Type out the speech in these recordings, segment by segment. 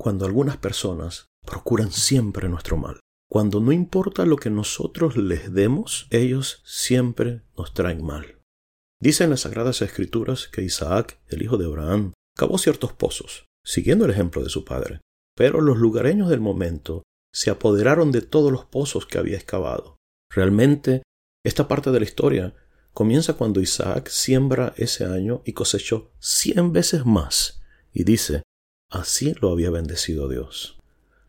cuando algunas personas procuran siempre nuestro mal? Cuando no importa lo que nosotros les demos, ellos siempre nos traen mal. Dicen las Sagradas Escrituras que Isaac, el hijo de Abraham, cavó ciertos pozos, siguiendo el ejemplo de su padre. Pero los lugareños del momento se apoderaron de todos los pozos que había excavado. Realmente, esta parte de la historia comienza cuando Isaac siembra ese año y cosechó cien veces más, y dice, así lo había bendecido Dios.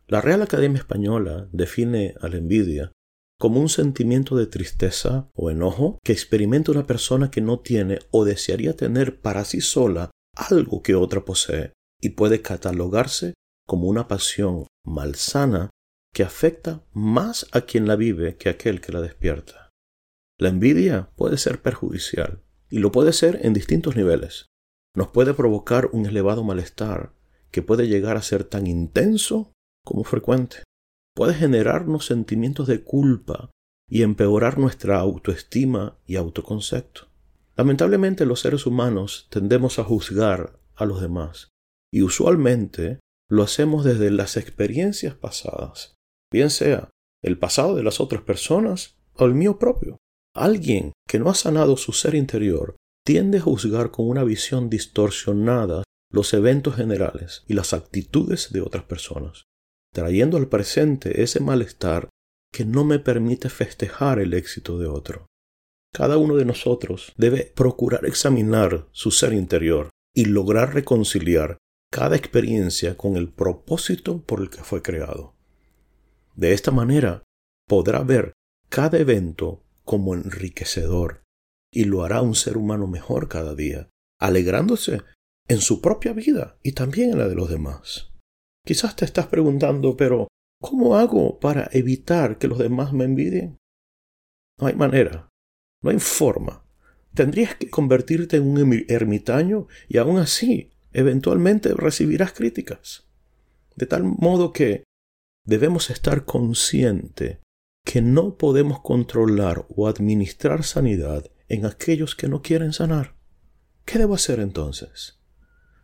La Real Academia Española define a la envidia como un sentimiento de tristeza o enojo que experimenta una persona que no tiene o desearía tener para sí sola algo que otra posee y puede catalogarse como una pasión malsana que afecta más a quien la vive que a aquel que la despierta. La envidia puede ser perjudicial y lo puede ser en distintos niveles. Nos puede provocar un elevado malestar que puede llegar a ser tan intenso como frecuente. Puede generarnos sentimientos de culpa y empeorar nuestra autoestima y autoconcepto. Lamentablemente los seres humanos tendemos a juzgar a los demás y usualmente lo hacemos desde las experiencias pasadas, bien sea el pasado de las otras personas o el mío propio. Alguien que no ha sanado su ser interior tiende a juzgar con una visión distorsionada los eventos generales y las actitudes de otras personas, trayendo al presente ese malestar que no me permite festejar el éxito de otro. Cada uno de nosotros debe procurar examinar su ser interior y lograr reconciliar cada experiencia con el propósito por el que fue creado. De esta manera podrá ver cada evento como enriquecedor y lo hará un ser humano mejor cada día, alegrándose en su propia vida y también en la de los demás. Quizás te estás preguntando, pero ¿cómo hago para evitar que los demás me envidien? No hay manera, no hay forma. Tendrías que convertirte en un ermitaño y aún así eventualmente recibirás críticas. De tal modo que debemos estar conscientes que no podemos controlar o administrar sanidad en aquellos que no quieren sanar. ¿Qué debo hacer entonces?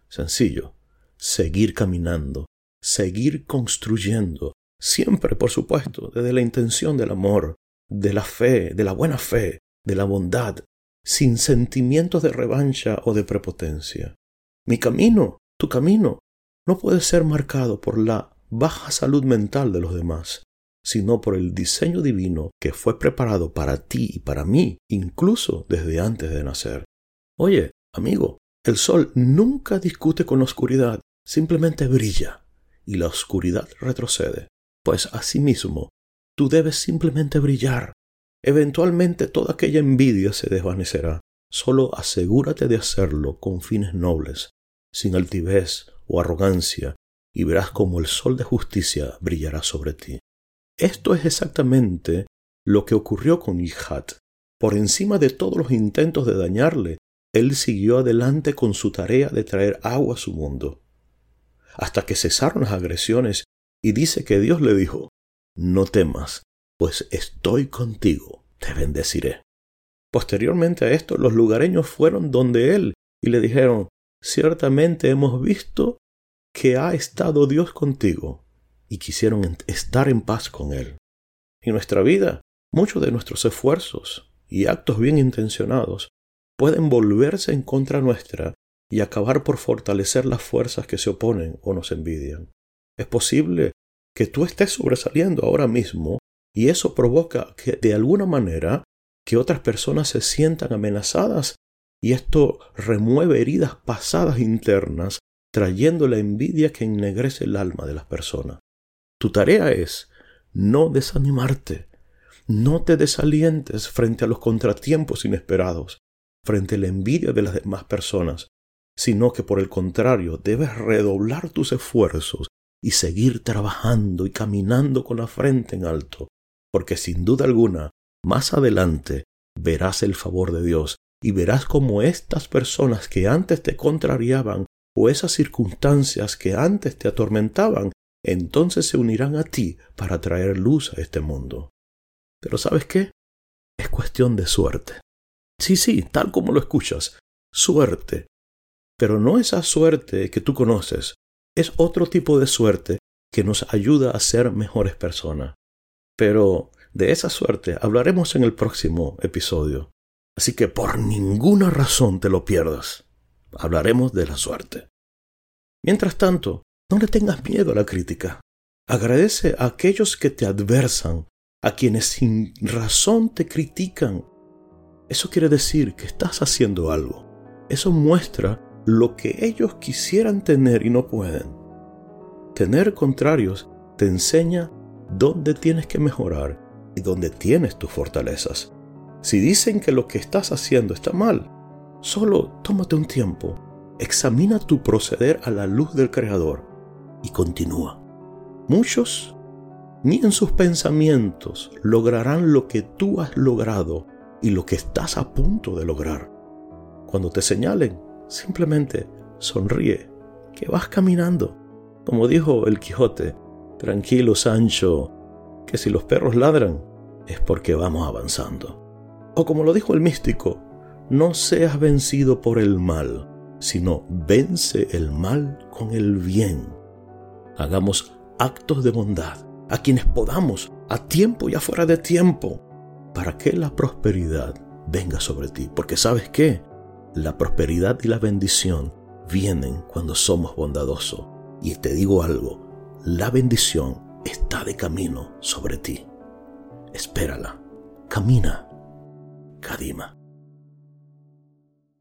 Sencillo, seguir caminando, seguir construyendo, siempre, por supuesto, desde la intención del amor, de la fe, de la buena fe, de la bondad, sin sentimientos de revancha o de prepotencia. Mi camino, tu camino, no puede ser marcado por la baja salud mental de los demás, sino por el diseño divino que fue preparado para ti y para mí, incluso desde antes de nacer. Oye, amigo, el sol nunca discute con la oscuridad, simplemente brilla, y la oscuridad retrocede. Pues asimismo, tú debes simplemente brillar. Eventualmente toda aquella envidia se desvanecerá. Solo asegúrate de hacerlo con fines nobles, sin altivez o arrogancia, y verás como el sol de justicia brillará sobre ti. Esto es exactamente lo que ocurrió con Ihat. Por encima de todos los intentos de dañarle, él siguió adelante con su tarea de traer agua a su mundo, hasta que cesaron las agresiones y dice que Dios le dijo, No temas, pues estoy contigo, te bendeciré. Posteriormente a esto, los lugareños fueron donde él y le dijeron, ciertamente hemos visto que ha estado Dios contigo y quisieron estar en paz con Él. En nuestra vida, muchos de nuestros esfuerzos y actos bien intencionados pueden volverse en contra nuestra y acabar por fortalecer las fuerzas que se oponen o nos envidian. Es posible que tú estés sobresaliendo ahora mismo y eso provoca que de alguna manera que otras personas se sientan amenazadas y esto remueve heridas pasadas internas, trayendo la envidia que ennegrece el alma de las personas. Tu tarea es no desanimarte, no te desalientes frente a los contratiempos inesperados, frente a la envidia de las demás personas, sino que por el contrario debes redoblar tus esfuerzos y seguir trabajando y caminando con la frente en alto, porque sin duda alguna, más adelante verás el favor de Dios y verás cómo estas personas que antes te contrariaban o esas circunstancias que antes te atormentaban, entonces se unirán a ti para traer luz a este mundo. Pero ¿sabes qué? Es cuestión de suerte. Sí, sí, tal como lo escuchas, suerte. Pero no esa suerte que tú conoces, es otro tipo de suerte que nos ayuda a ser mejores personas. Pero de esa suerte hablaremos en el próximo episodio. Así que por ninguna razón te lo pierdas. Hablaremos de la suerte. Mientras tanto, no le tengas miedo a la crítica. Agradece a aquellos que te adversan, a quienes sin razón te critican. Eso quiere decir que estás haciendo algo. Eso muestra lo que ellos quisieran tener y no pueden. Tener contrarios te enseña dónde tienes que mejorar y dónde tienes tus fortalezas. Si dicen que lo que estás haciendo está mal, solo tómate un tiempo, examina tu proceder a la luz del Creador y continúa. Muchos ni en sus pensamientos lograrán lo que tú has logrado y lo que estás a punto de lograr. Cuando te señalen, simplemente sonríe, que vas caminando. Como dijo el Quijote, tranquilo Sancho, que si los perros ladran es porque vamos avanzando. O como lo dijo el místico, no seas vencido por el mal, sino vence el mal con el bien. Hagamos actos de bondad a quienes podamos, a tiempo y afuera de tiempo, para que la prosperidad venga sobre ti. Porque sabes qué? La prosperidad y la bendición vienen cuando somos bondadosos. Y te digo algo, la bendición está de camino sobre ti. Espérala. Camina. Kadima.